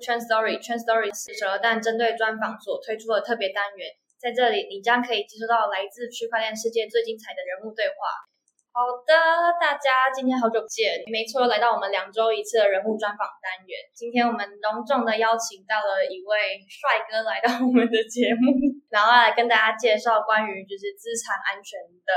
Trend Story Trend Story 四折但针对专访所推出的特别单元，在这里你将可以接收到来自区块链世界最精彩的人物对话。好的，大家今天好久不见，没错，来到我们两周一次的人物专访单元。今天我们隆重的邀请到了一位帅哥来到我们的节目，然后来跟大家介绍关于就是资产安全的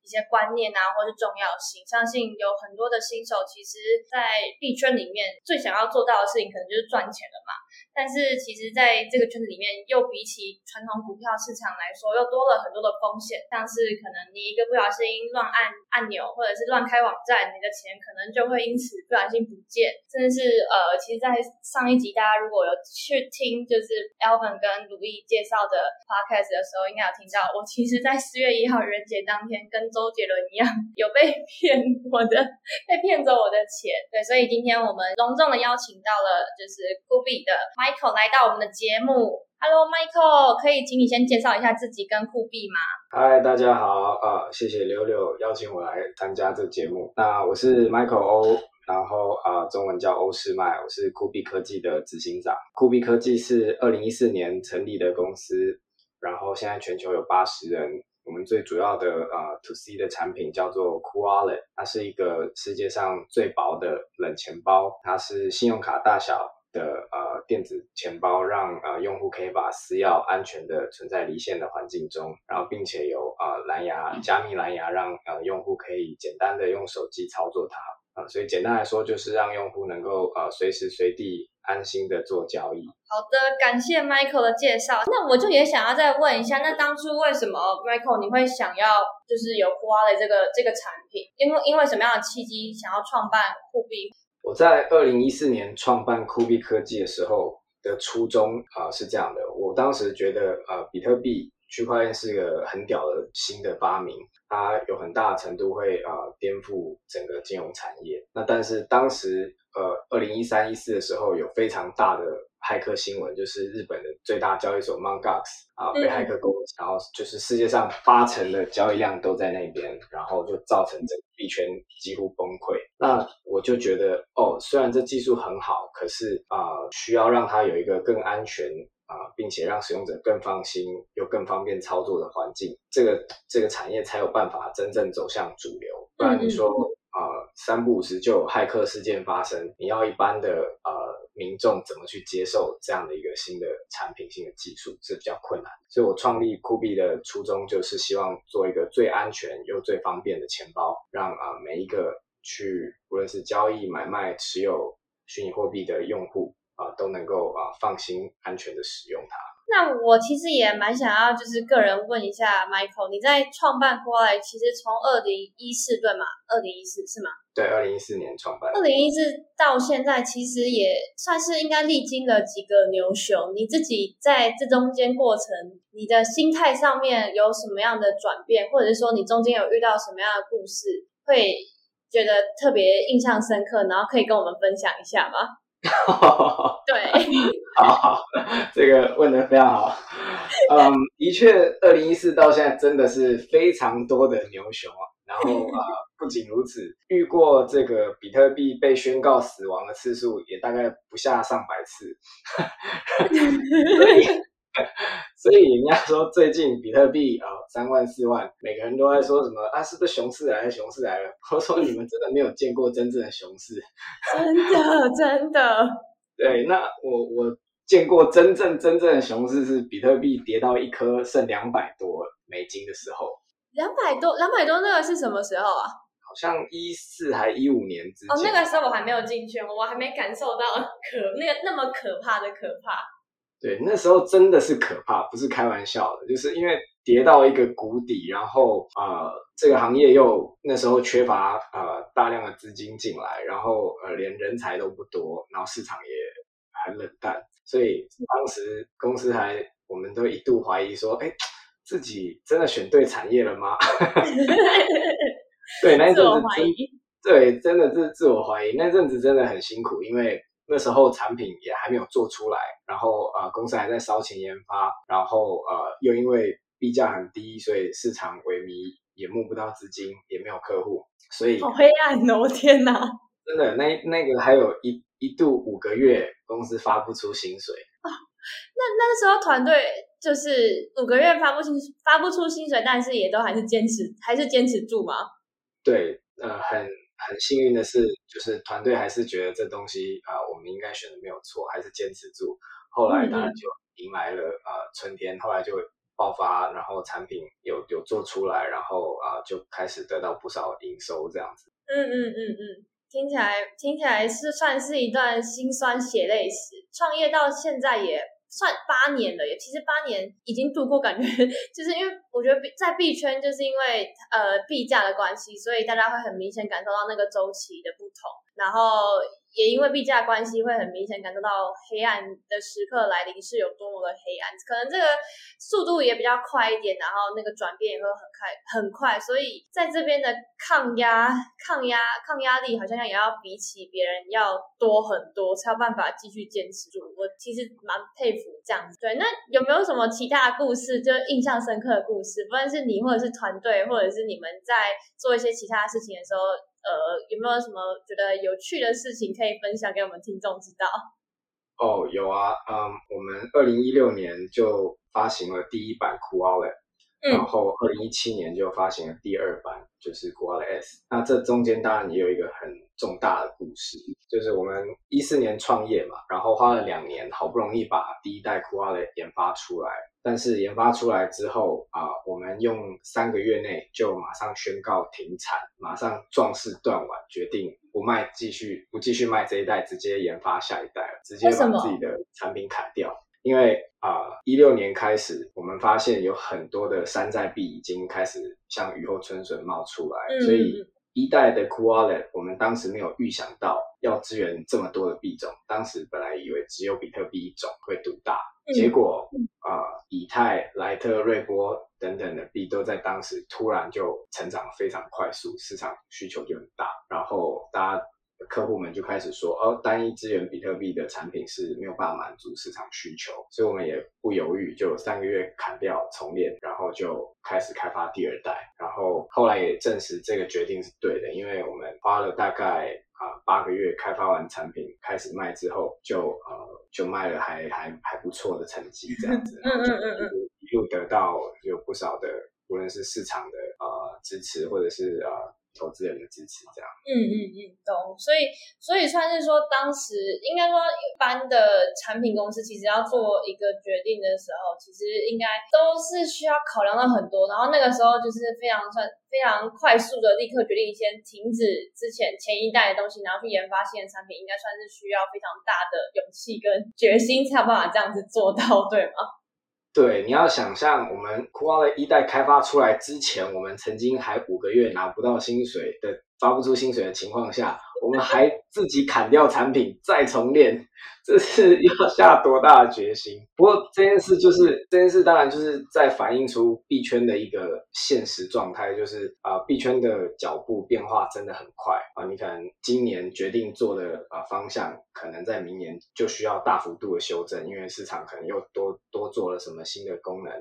一些观念啊，或是重要性。相信有很多的新手，其实在币圈里面最想要做到的事情，可能就是赚钱了嘛。但是其实在这个圈子里面，又比起传统股票市场来说，又多了很多的风险，像是可能你一个不小心乱按。按钮或者是乱开网站，你的钱可能就会因此不小心不见。甚至是呃，其实，在上一集大家如果有去听，就是 Alvin 跟鲁易介绍的开始的时候，应该有听到我其实，在四月一号愚人节当天，跟周杰伦一样，有被骗我的，被骗走我的钱。对，所以今天我们隆重的邀请到了就是酷比的 Michael 来到我们的节目。Hello，Michael，可以请你先介绍一下自己跟酷币吗？嗨，大家好，啊，谢谢柳柳邀请我来参加这节目。那我是 Michael 欧，然后啊，中文叫欧世迈，我是酷币科技的执行长。酷币科技是二零一四年成立的公司，然后现在全球有八十人。我们最主要的呃 To C 的产品叫做 Cool Wallet，它是一个世界上最薄的冷钱包，它是信用卡大小。的呃电子钱包，让呃用户可以把私钥安全的存在离线的环境中，然后并且有呃蓝牙加密蓝牙，让呃用户可以简单的用手机操作它啊，所以简单来说就是让用户能够呃随时随地安心的做交易。好的，感谢 Michael 的介绍。那我就也想要再问一下，那当初为什么 Michael 你会想要就是有的这个这个产品？因为因为什么样的契机想要创办酷币？我在二零一四年创办酷币科技的时候的初衷啊是这样的，我当时觉得呃比特币区块链是个很屌的新的发明，它有很大程度会啊颠覆整个金融产业。那但是当时呃二零一三一四的时候有非常大的。骇客新闻就是日本的最大交易所 m o n g o x 啊被骇客攻击，然后就是世界上八成的交易量都在那边，然后就造成整个币圈几乎崩溃。那我就觉得哦，虽然这技术很好，可是啊需要让它有一个更安全啊，并且让使用者更放心又更方便操作的环境，这个这个产业才有办法真正走向主流。不然你说啊三不五时就有骇客事件发生，你要一般的呃。民众怎么去接受这样的一个新的产品、新的技术是比较困难，所以我创立酷币的初衷就是希望做一个最安全又最方便的钱包，让啊每一个去无论是交易、买卖、持有虚拟货币的用户啊都能够啊放心、安全的使用它。那我其实也蛮想要，就是个人问一下 Michael，你在创办 o a 其实从二零一四对吗？二零一四是吗？对，二零一四年创办。二零一四到现在，其实也算是应该历经了几个牛熊。你自己在这中间过程，你的心态上面有什么样的转变，或者是说你中间有遇到什么样的故事，会觉得特别印象深刻，然后可以跟我们分享一下吗？对，好好，这个问的非常好。嗯，的确，二零一四到现在真的是非常多的牛熊啊。然后 啊，不仅如此，遇过这个比特币被宣告死亡的次数也大概不下上百次。所以人家说最近比特币啊三万四万，每个人都在说什么啊？是不是熊市来了？熊市来了！我说你们真的没有见过真正的熊市，真的真的。对，那我我见过真正真正的熊市是比特币跌到一颗剩两百多美金的时候。两百多两百多那个是什么时候啊？好像一四还一五年之前。哦，那个时候我还没有进去，我还没感受到可那个那么可怕的可怕。对，那时候真的是可怕，不是开玩笑的，就是因为跌到一个谷底，然后呃，这个行业又那时候缺乏呃大量的资金进来，然后呃连人才都不多，然后市场也很冷淡，所以当时公司还我们都一度怀疑说，哎，自己真的选对产业了吗？对，那阵子对，真的是自我怀疑，那阵子真的很辛苦，因为。那时候产品也还没有做出来，然后呃公司还在烧钱研发，然后呃又因为币价很低，所以市场萎靡，也募不到资金，也没有客户，所以好黑暗哦！天哪，真的那那个还有一一一度五个月公司发不出薪水啊。那那时候团队就是五个月发不出发不出薪水，但是也都还是坚持，还是坚持住吗？对，呃，很很幸运的是，就是团队还是觉得这东西啊、我们应该选的没有错，还是坚持住。后来当然就迎来了呃春天，后来就爆发，然后产品有有做出来，然后啊、就开始得到不少营收这样子。嗯嗯嗯嗯，听起来听起来是算是一段辛酸血泪史。创业到现在也算八年了，也其实八年已经度过，感觉 就是因为我觉得在币圈，就是因为呃币价的关系，所以大家会很明显感受到那个周期的不同，然后也因为币价关系，会很明显感受到黑暗的时刻来临是有多么的黑暗。可能这个速度也比较快一点，然后那个转变也会很快很快，所以在这边的抗压、抗压、抗压力好像也要比起别人要多很多，才有办法继续坚持住。我其实蛮佩服这样子。对，那有没有什么其他的故事，就印象深刻的故事？不论是你，或者是团队，或者是你们在做一些其他事情的时候，呃，有没有什么觉得有趣的事情可以分享给我们听众知道？哦，有啊，嗯，我们二零一六年就发行了第一版 Cool Outlet，、嗯然后二零一七年就发行了第二版，就是 Cool Outlet S。那这中间当然也有一个很重大的故事，就是我们一四年创业嘛，然后花了两年，好不容易把第一代 Cool Wallet 研发出来，但是研发出来之后啊、我们用三个月内就马上宣告停产，马上壮士断腕，决定不卖，继续不继续卖这一代，直接研发下一代了，直接把自己的产品砍掉。因为啊，一、六年开始，我们发现有很多的山寨币已经开始像雨后春笋冒出来，嗯所以一代的 Cool Wallet 我们当时没有预想到要支援这么多的币种，当时本来以为只有比特币一种会独大，嗯。结果啊、以太、莱特、瑞波等等的币都在当时突然就成长非常快速，市场需求就很大，然后大家客户们就开始说，哦，单一支援比特币的产品是没有办法满足市场需求，所以我们也不犹豫，就三个月砍掉重练，然后就开始开发第二代，然后后来也证实这个决定是对的，因为我们花了大概啊八个月开发完产品，开始卖之后就呃就卖了还还还不错的成绩这样子，一路得到有不少的无论是市场的呃支持，或者是呃投资人的支持这样。嗯嗯嗯，懂。所以所以算是说，当时应该说一般的产品公司其实要做一个决定的时候，其实应该都是需要考量到很多。然后那个时候就是非常算非常快速的立刻决定先停止之前前一代的东西，然后去研发新的产品，应该算是需要非常大的勇气跟决心才有办法这样子做到，对吗？对，你要想象我们酷蛙的一代开发出来之前，我们曾经还五个月拿不到薪水的发不出薪水的情况下，我们还自己砍掉产品再重练，这是要下多大的决心？不过这件事就是这件事，当然就是在反映出币圈的一个现实状态，就是啊、币圈的脚步变化真的很快啊、你可能今年决定做的啊、方向，可能在明年就需要大幅度的修正，因为市场可能又多多做了什么新的功能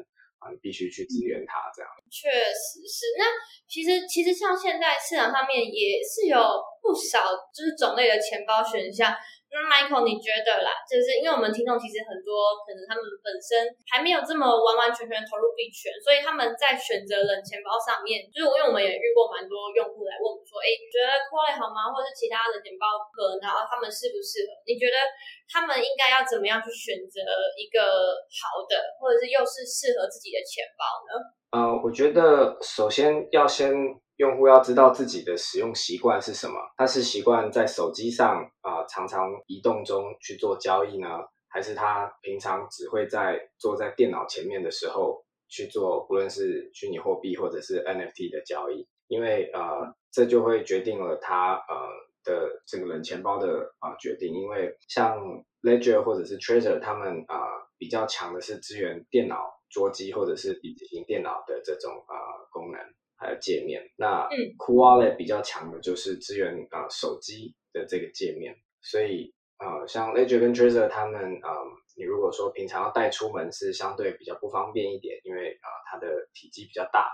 必须去支援他这样。确实是。那其实其实像现在市场上面也是有不少就是种类的钱包选项。那 Michael，你觉得啦？就是因为我们听众其实很多可能他们本身还没有这么完完全全投入币圈，所以他们在选择冷钱包上面，就是因为我们也遇过蛮多用户来问我们说，哎，觉得 q u a l 好吗？或者是其他冷钱包可然后他们适不适合？你觉得他们应该要怎么样去选择一个好的，或者是又是适合自己的钱包呢？呃，我觉得首先要先用户要知道自己的使用习惯是什么，他是习惯在手机上啊、常常移动中去做交易呢，还是他平常只会在坐在电脑前面的时候去做，不论是虚拟货币或者是 NFT 的交易，因为呃这就会决定了他呃的这个冷钱包的啊、决定，因为像 Ledger 或者是 Treasure，他们啊、比较强的是支援电脑桌机或者是笔记型电脑的这种啊、呃功能还有界面。那嗯 Cool Wallet 比较强的就是支援啊、呃手机的这个界面，所以呃像 Ledger 跟 Trezor 他们啊、呃你如果说平常要带出门是相对比较不方便一点，因为啊、呃它的体积比较大，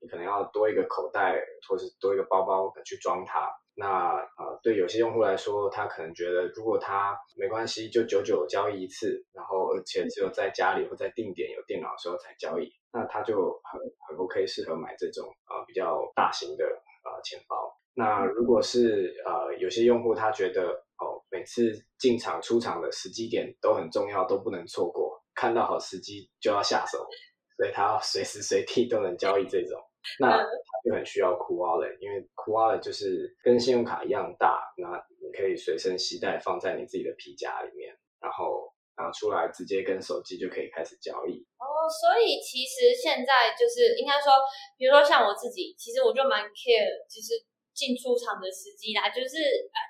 你可能要多一个口袋或是多一个包包去装它。那呃对有些用户来说，他可能觉得如果他没关系，就久久交易一次，然后而且只有在家里或在定点有电脑的时候才交易，那他就很很 OK，适合买这种啊比较大型的啊钱包。那如果是呃有些用户他觉得哦每次进场出场的时机点都很重要，都不能错过，看到好时机就要下手，所以他随时随地都能交易这种。那它就很需要 Cool Wallet，因为 Cool Wallet 就是跟信用卡一样大，那你可以随身携带放在你自己的皮夹里面，然后拿出来直接跟手机就可以开始交易。哦，所以其实现在就是应该说，比如说像我自己，其实我就蛮 care，其实。进出场的时机啦，就是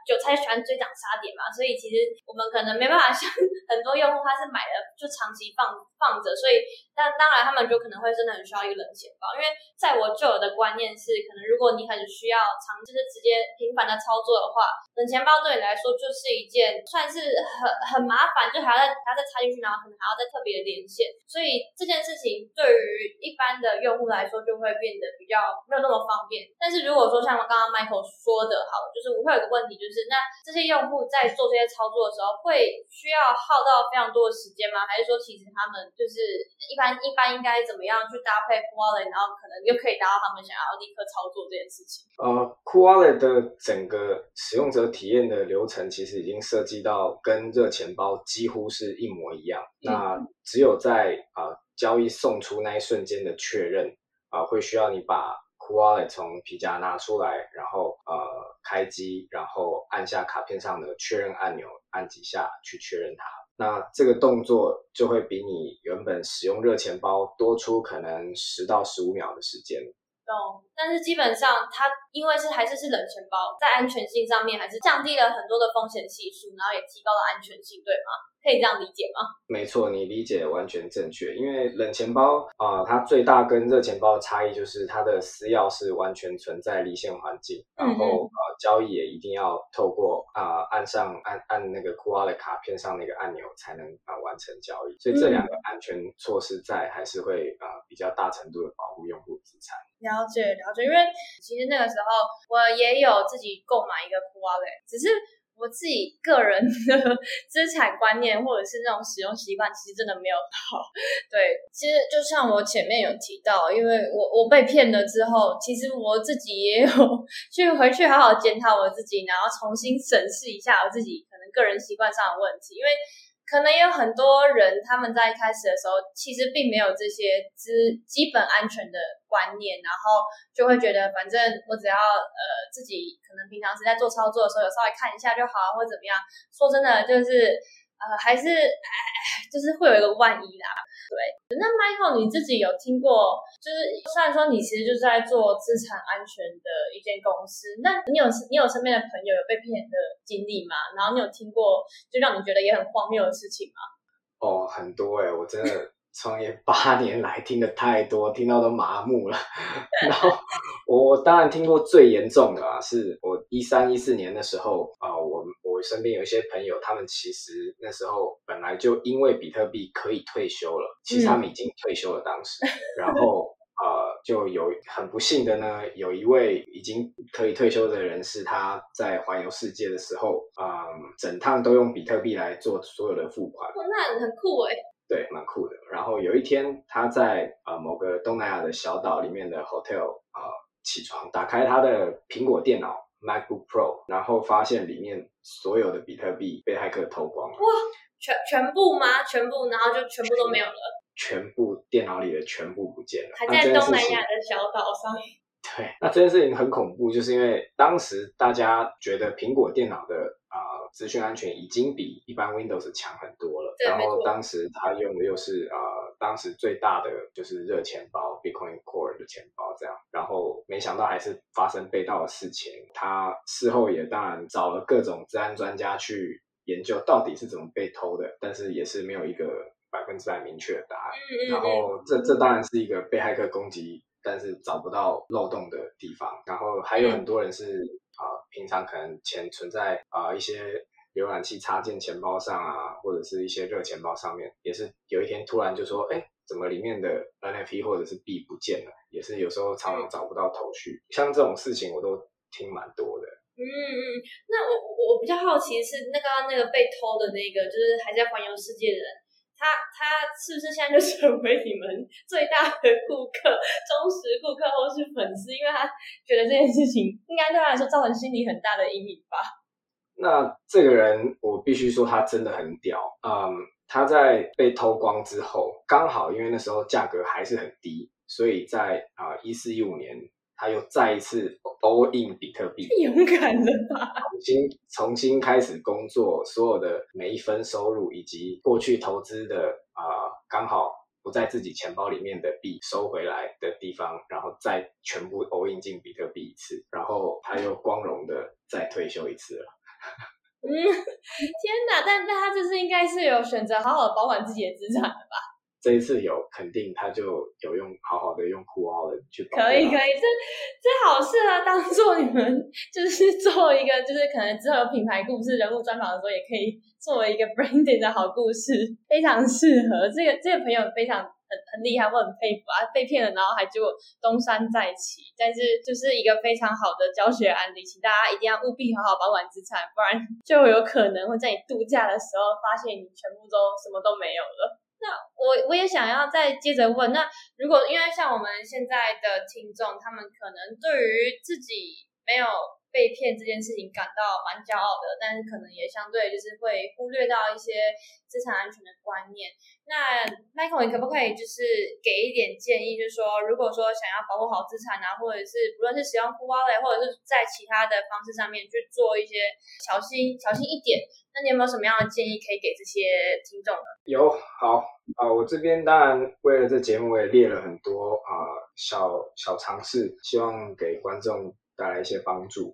韭菜喜欢追涨杀跌嘛，所以其实我们可能没办法像很多用户他是买了就长期放放着，所以但当然他们就可能会真的很需要一个冷钱包，因为在我旧有的观念是，可能如果你很需要长就是直接频繁的操作的话，冷钱包对你来说就是一件算是很很麻烦，就还要再还要再插进去，然后可能还要再特别连线，所以这件事情对于一般的用户来说就会变得比较没有那么方便。但是如果说像我刚刚。Michael 说的好，就是我会有个问题，就是那这些用户在做这些操作的时候，会需要耗到非常多的时间吗？还是说其实他们就是一般一般应该怎么样去搭配 Cool Wallet，然后可能又可以达到他们想要立刻操作这件事情？呃，Cool Wallet 的整个使用者体验的流程其实已经设计到跟热钱包几乎是一模一样。那只有在啊交易送出那一瞬间的确认啊，会需要你把。Wallet 从皮夹拿出来，然后呃开机，然后按下卡片上的确认按钮，按几下去确认它。那这个动作就会比你原本使用热钱包多出可能十到十五秒的时间。懂，但是基本上它因为是还是是冷钱包，在安全性上面还是降低了很多的风险系数，然后也提高了安全性，对吗？可以这样理解吗？没错，你理解完全正确。因为冷钱包啊，它最大跟热钱包的差异就是它的私钥是完全存在离线环境，然后呃交易也一定要透过啊按上按按那个库瓦的卡片上那个按钮才能啊完成交易。所以这两个安全措施在，还是会啊比较大程度的保护用户资产。了解了解，因为其实那个时候我也有自己购买一个库瓦勒，只是。我自己个人的资产观念或者是那种使用习惯，其实真的没有好。对，其实就像我前面有提到，因为我我被骗了之后，其实我自己也有 去回去好好检讨我自己，然后重新审视一下我自己可能个人习惯上的问题，因为。可能有很多人，他们在一开始的时候，其实并没有这些基基本安全的观念，然后就会觉得，反正我只要呃自己可能平常是在做操作的时候，有稍微看一下就好，或者怎么样。说真的，就是。呃，还是就是会有一个万一啦。对，那 Michael 你自己有听过？就是虽然说你其实就是在做资产安全的一间公司，那你有你有身边的朋友有被骗的经历吗？然后你有听过就让你觉得也很荒谬的事情吗？哦，很多哎，我真的创业八年来听的太多，听到都麻木了。然后我当然听过最严重的啊，是我一三一四年的时候啊，我。我身边有一些朋友，他们其实那时候本来就因为比特币可以退休了，其实他们已经退休了当时，然后呃，就有很不幸的呢，有一位已经可以退休的人士，他在环游世界的时候，嗯，整趟都用比特币来做所有的付款，那很酷哎，对，蛮酷的。然后有一天他在呃某个东南亚的小岛里面的 hotel 啊起床，打开他的苹果电脑。MacBook Pro，然后发现里面所有的比特币被骇客偷光了。哇，全全部吗？全部，然后就全部都没有了。全部电脑里的全部不见了。还在东南亚的小岛上。对，那这件事情很恐怖，就是因为当时大家觉得苹果电脑的啊资讯安全已经比一般 Windows 强很多了。然后当时他用的又是啊当时最大的就是热钱包 Bitcoin Core 的钱包这样，然后没想到还是发生被盗的事情。他事后也当然找了各种治安专家去研究到底是怎么被偷的，但是也是没有一个百分之百明确的答案。然后这这当然是一个被骇客攻击。但是找不到漏洞的地方，然后还有很多人是啊，平常可能钱存在啊一些浏览器插件钱包上啊，或者是一些热钱包上面，也是有一天突然就说，哎，怎么里面的 NFT 或者是币不见了？也是有时候常常找不到头绪。像这种事情我都听蛮多的。嗯嗯，那我我我比较好奇是那个那个被偷的那个，就是还在环游世界的人，他他是不是现在就成为你们最大的顾客、忠实顾客或是粉丝？因为他觉得这件事情应该对他来说造成心理很大的阴影吧。那这个人，我必须说他真的很屌。嗯，他在被偷光之后，刚好因为那时候价格还是很低，所以在啊一四一五年，他又再一次 all in 比特币，太勇敢了吧！重新重新开始工作，所有的每一分收入以及过去投资的啊刚好不在自己钱包里面的币收回来的地方，然后再全部 all in 进比特币一次，然后他又光荣的再退休一次了。嗯，天哪！但但他这次应该是有选择好好的保管自己的资产的吧？这一次有肯定，他就有用好好的用酷奥的去保。可以可以，这这好适合当做你们就是做一个就是可能之后有品牌故事、人物专访的时候，也可以作为一个 branding 的好故事，非常适合。这个这个朋友非常。很厉害，我很佩服啊！被骗了，然后还就东山再起，但是就是一个非常好的教学案例，请大家一定要务必好好保管资产，不然 就有可能会在你度假的时候发现你全部都什么都没有了。那我我也想要再接着问，那如果因为像我们现在的听众，他们可能对于自己没有。被骗这件事情感到蛮骄傲的，但是可能也相对就是会忽略到一些资产安全的观念。那 Michael，你可不可以就是给一点建议，就是说，如果说想要保护好资产啊，或者是不论是使用 Cool Wallet，或者是在其他的方式上面去做一些小心小心一点，那你有没有什么样的建议可以给这些听众呢？有，好啊，我这边当然为了这节目，我也列了很多啊小小尝试，希望给观众带来一些帮助。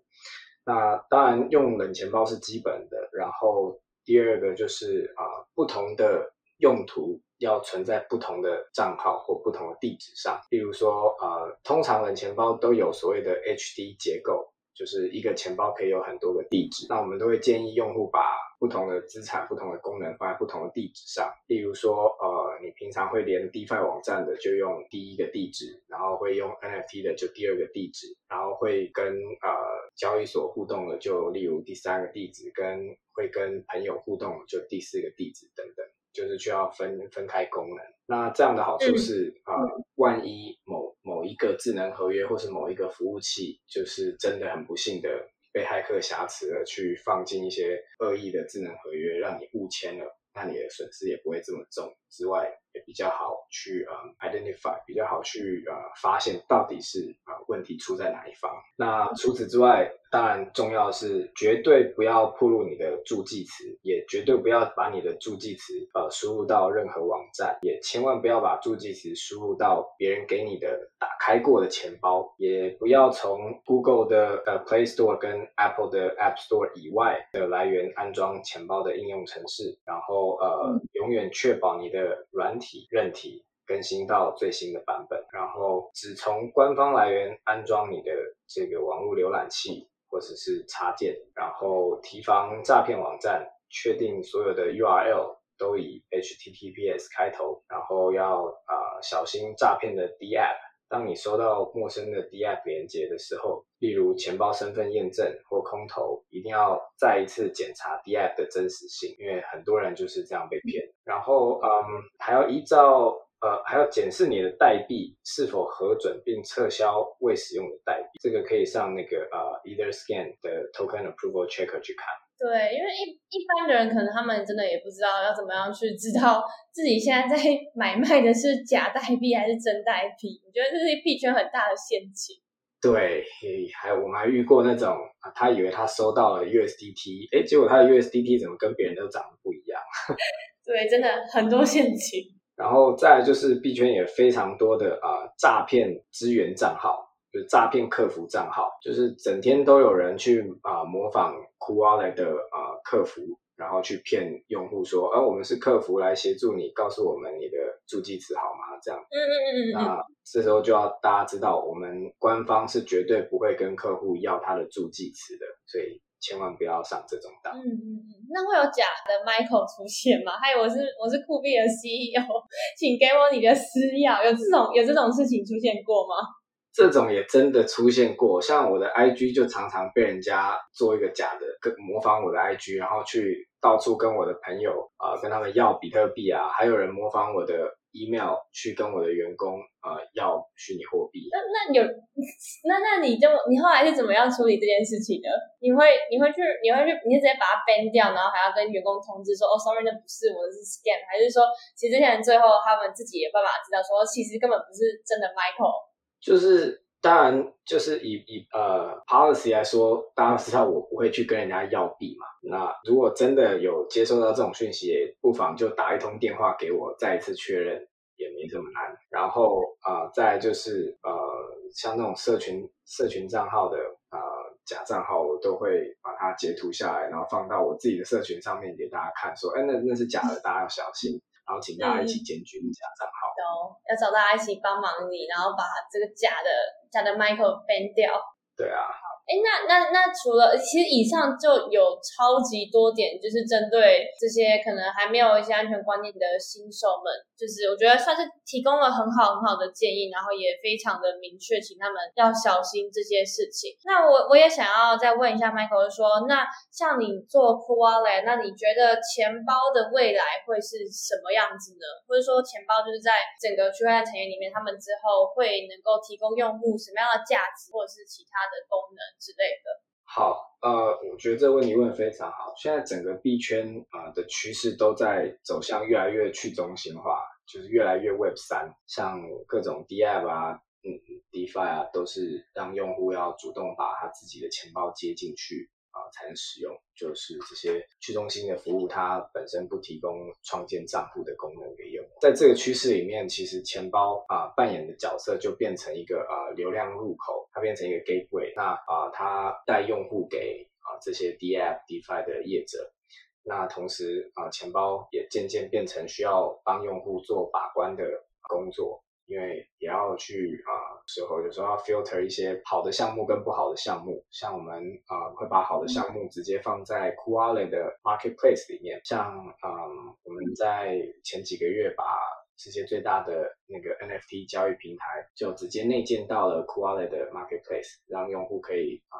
那当然用冷钱包是基本的，然后第二个就是啊，不同的用途要存在不同的账号或不同的地址上。例如说，呃，通常冷钱包都有所谓的 HD 结构。就是一个钱包可以有很多个地址，那我们都会建议用户把不同的资产、不同的功能放在不同的地址上。例如说，呃，你平常会连 DeFi 网站的就用第一个地址，然后会用 NFT 的就第二个地址，然后会跟呃交易所互动的就例如第三个地址，跟会跟朋友互动就第四个地址等等，就是需要分分开功能。那这样的好处是啊，万一某某一个智能合约，或是某一个服务器，就是真的很不幸的被骇客挟持了，去放进一些恶意的智能合约，让你误签了，那你的损失也不会这么重。之外，也比较好去呃 identify，比较好去呃发现到底是啊问题出在哪一方。那除此之外，当然重要的是绝对不要暴露你的助记词，也绝对不要把你的助记词呃输入到任何网站，也千万不要把助记词输入到别人给你的打开过的钱包，也不要从 Google 的呃 Play Store 跟 Apple 的 App Store 以外的来源安装钱包的应用程式，然后呃永远确保你的。软体、韧体更新到最新的版本，然后只从官方来源安装你的这个网络浏览器或者是插件，然后提防诈骗网站，确定所有的 URL 都以 HTTPS 开头，然后要啊小心诈骗的 DApp。当你收到陌生的 DApp 连接的时候，例如钱包身份验证或空投，一定要再一次检查 DApp 的真实性，因为很多人就是这样被骗。然后，嗯，还要依照呃，还要检视你的代币是否核准并撤销未使用的代币。这个可以上那个呃 EtherScan 的 Token Approval Checker 去看。对，因为一一般的人可能他们真的也不知道要怎么样去知道自己现在在 买卖的是假代币还是真代币，我觉得这是币圈很大的陷阱。对，还有我们还遇过那种啊，他以为他收到了 USDT，哎，结果他的 USDT 怎么跟别人都长得不一样？对，真的很多陷阱。然后再就是币圈也非常多的啊诈骗资源账号。就是诈骗客服账号，就是整天都有人去啊模仿 Cool Wallet 的啊客服，然后去骗用户说，而我们是客服来协助你，告诉我们你的助记词好吗？这样，嗯嗯嗯嗯，那这时候就要大家知道，我们官方是绝对不会跟客户要他的助记词的，所以千万不要上这种当。嗯嗯嗯，那会有假的 Michael 出现吗？还有我是我是酷币的 CEO，请给我你的私钥，有这种有这种事情出现过吗？这种也真的出现过，像我的 IG 就常常被人家做一个假的，跟模仿我的 IG，然后去到处跟我的朋友啊，跟他们要比特币啊，还有人模仿我的。email 去跟我的员工呃要虚拟货币，那那有那那你就你后来是怎么样处理这件事情的？你会你会去你会去你是直接把它 ban 掉，然后还要跟员工通知说哦，sorry，那不是我的是 scam，还是说其实这些人最后他们自己也办法知道说其实根本不是真的 Michael，就是。当然，就是以以呃 policy 来说，大家知道我不会去跟人家要币嘛。那如果真的有接收到这种讯息，不妨就打一通电话给我，再一次确认，也没这么难。然后啊，再就是呃，像那种社群社群账号的呃假账号，我都会把它截图下来，然后放到我自己的社群上面给大家看，说，哎，那那是假的，大家要小心。然后请大家一起检举假账号，要找大家一起帮忙你，然后把这个假的假的 Michael ban 掉。对啊。哎，那那那除了，其实以上就有超级多点，就是针对这些可能还没有一些安全观念的新手们，就是我觉得算是提供了很好很好的建议，然后也非常的明确，请他们要小心这些事情。那我我也想要再问一下 Michael，说，那像你做 Cool Wallet，那你觉得钱包的未来会是什么样子呢？或者说钱包就是在整个区块链产业里面，他们之后会能够提供用户什么样的价值，或者是其他的功能？之类的，好，呃，我觉得这个问题问得非常好。现在整个币圈啊的趋势都在走向越来越去中心化，就是越来越 Web 三，像各种 DApp 啊，嗯，DeFi 啊，都是让用户要主动把他自己的钱包接进去。啊，才能使用，就是这些去中心的服务，它本身不提供创建账户的功能给用户。在这个趋势里面，其实钱包啊扮演的角色就变成一个啊流量入口，它变成一个 gateway。那啊，它带用户给啊这些 DApp、DeFi 的业者。那同时啊，钱包也渐渐变成需要帮用户做把关的工作。因为也要去啊，时候有时候要 filter 一些好的项目跟不好的项目，像我们啊会把好的项目直接放在 Wallet 的 Marketplace 里面，像嗯我们在前几个月把世界最大的那个 NFT 交易平台就直接内建到了 Wallet 的 Marketplace，让用户可以啊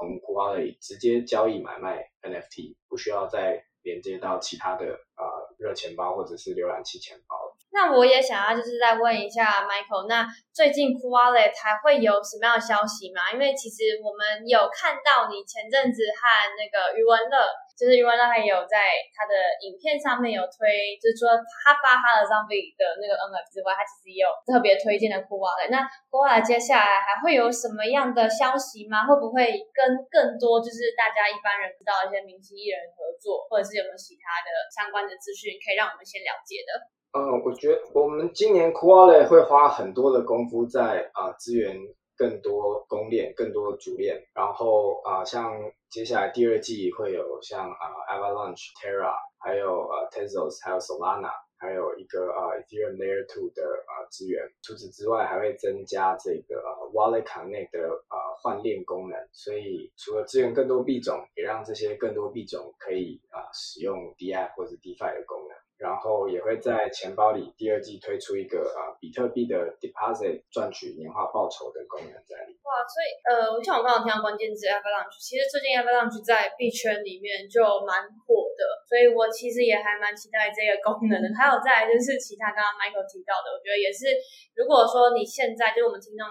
从 Wallet 直接交易买卖 NFT，不需要再连接到其他的啊热钱包或者是浏览器钱包。那我也想要就是再问一下 Michael，那最近 Kuwait 还会有什么样的消息吗？因为其实我们有看到你前阵子和那个余文乐，就是余文乐还有在他的影片上面有推，就是说他发他的 Zombie 的那个 NF 之外，他其实也有特别推荐的 Kuwait。那 Kuwait 接下来还会有什么样的消息吗？会不会跟更多就是大家一般人知道一些明星艺人合作，或者是有没有其他的相关的资讯可以让我们先了解的？嗯，我觉得我们今年 Quality 会花很多的功夫在啊资源更多公链、更多主链，然后啊像接下来第二季会有像啊 Avalanche、Terra，还有呃 Tezos，还有 Solana，还有一个啊 Ethereum Layer Two 的啊资源。除此之外，还会增加这个 Wallet Connect 的啊换链功能。所以除了资源更多币种，也让这些更多币种可以啊使用 DI 或者 DeFi 的功能。然后也会在钱包里第二季推出一个啊比特币的 deposit 赚取年化报酬的功能在里。哇，所以呃，像我刚刚听到关键字 Avalanche，其实最近 Avalanche 在币圈里面就蛮火的，所以我其实也还蛮期待这个功能的。还有再就是其他刚刚 Michael 提到的，我觉得也是，如果说你现在就是我们听众。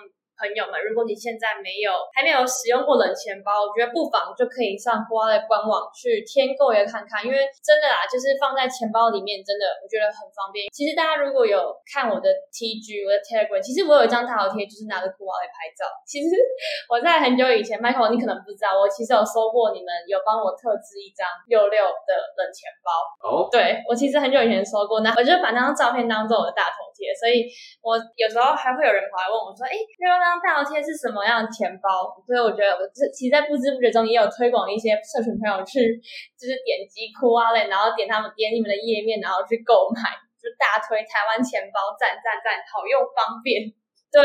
朋友们，如果你现在没有还没有使用过冷钱包，我觉得不妨就可以上 a l 官网去添购也看看，因为真的啦，就是放在钱包里面，真的我觉得很方便。其实大家如果有看我的 TG，我的 Telegram，其实我有一张大头贴，就是拿着 w a l 拍照。其实我在很久以前，Michael 你可能不知道，我其实有收过你们有帮我特制一张六六的冷钱包。哦，对我其实很久以前收过，那我就把那张照片当做我的大头贴，所以我有时候还会有人跑来问我说：“哎，六六。”大头贴是什么样的钱包？所以我觉得我这其实，在不知不觉中也有推广一些社群朋友去，就是点击酷啊类，然后点他们点你们的页面，然后去购买，就大推台湾钱包，赞赞赞，好用方便。对，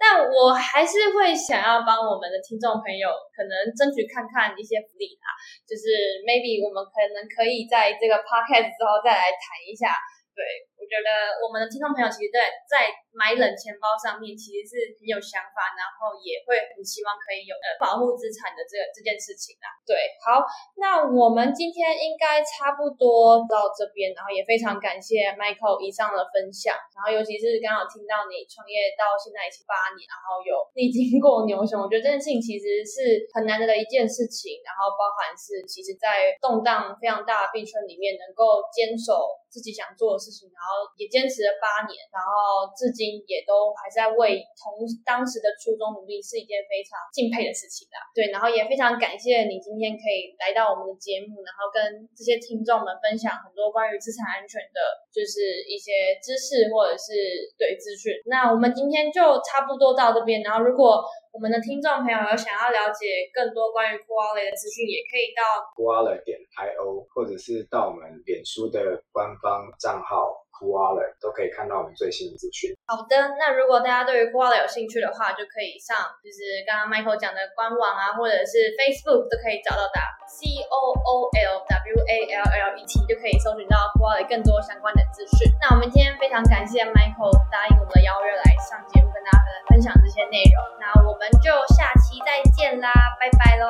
但我还是会想要帮我们的听众朋友，可能争取看看一些福利啦。就是 maybe 我们可能可以在这个 podcast 之后再来谈一下。对，觉得我们的听众朋友其实在在买冷钱包上面其实是很有想法，然后也会很希望可以有呃保护资产的这个这件事情啊。对，好，那我们今天应该差不多到这边，然后也非常感谢 Michael 以上的分享，然后尤其是刚好听到你创业到现在已经八年，然后有历经过牛熊，我觉得这件事情其实是很难得的一件事情，然后包含是其实在动荡非常大的币圈里面能够坚守。自己想做的事情，然后也坚持了八年，然后至今也都还在为同当时的初衷努力，是一件非常敬佩的事情的。对，然后也非常感谢你今天可以来到我们的节目，然后跟这些听众们分享很多关于资产安全的，就是一些知识或者是对资讯。那我们今天就差不多到这边，然后如果我们的听众朋友有想要了解更多关于 Koala 的资讯，也可以到 Koala 点 io，或者是到我们脸书的官方账号 Koala，都可以看到我们最新的资讯。好的，那如果大家对于 Koala 有兴趣的话，就可以上就是刚刚 Michael 讲的官网啊，或者是 Facebook 都可以找到打 C O O L W A L L E T，就可以搜寻到 Koala 更多相关的资讯。那我们今天非常感谢 Michael 答应我们的邀约来上节目，跟大家分享这些内容。那我们就下期再见啦，拜拜喽！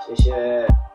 谢谢。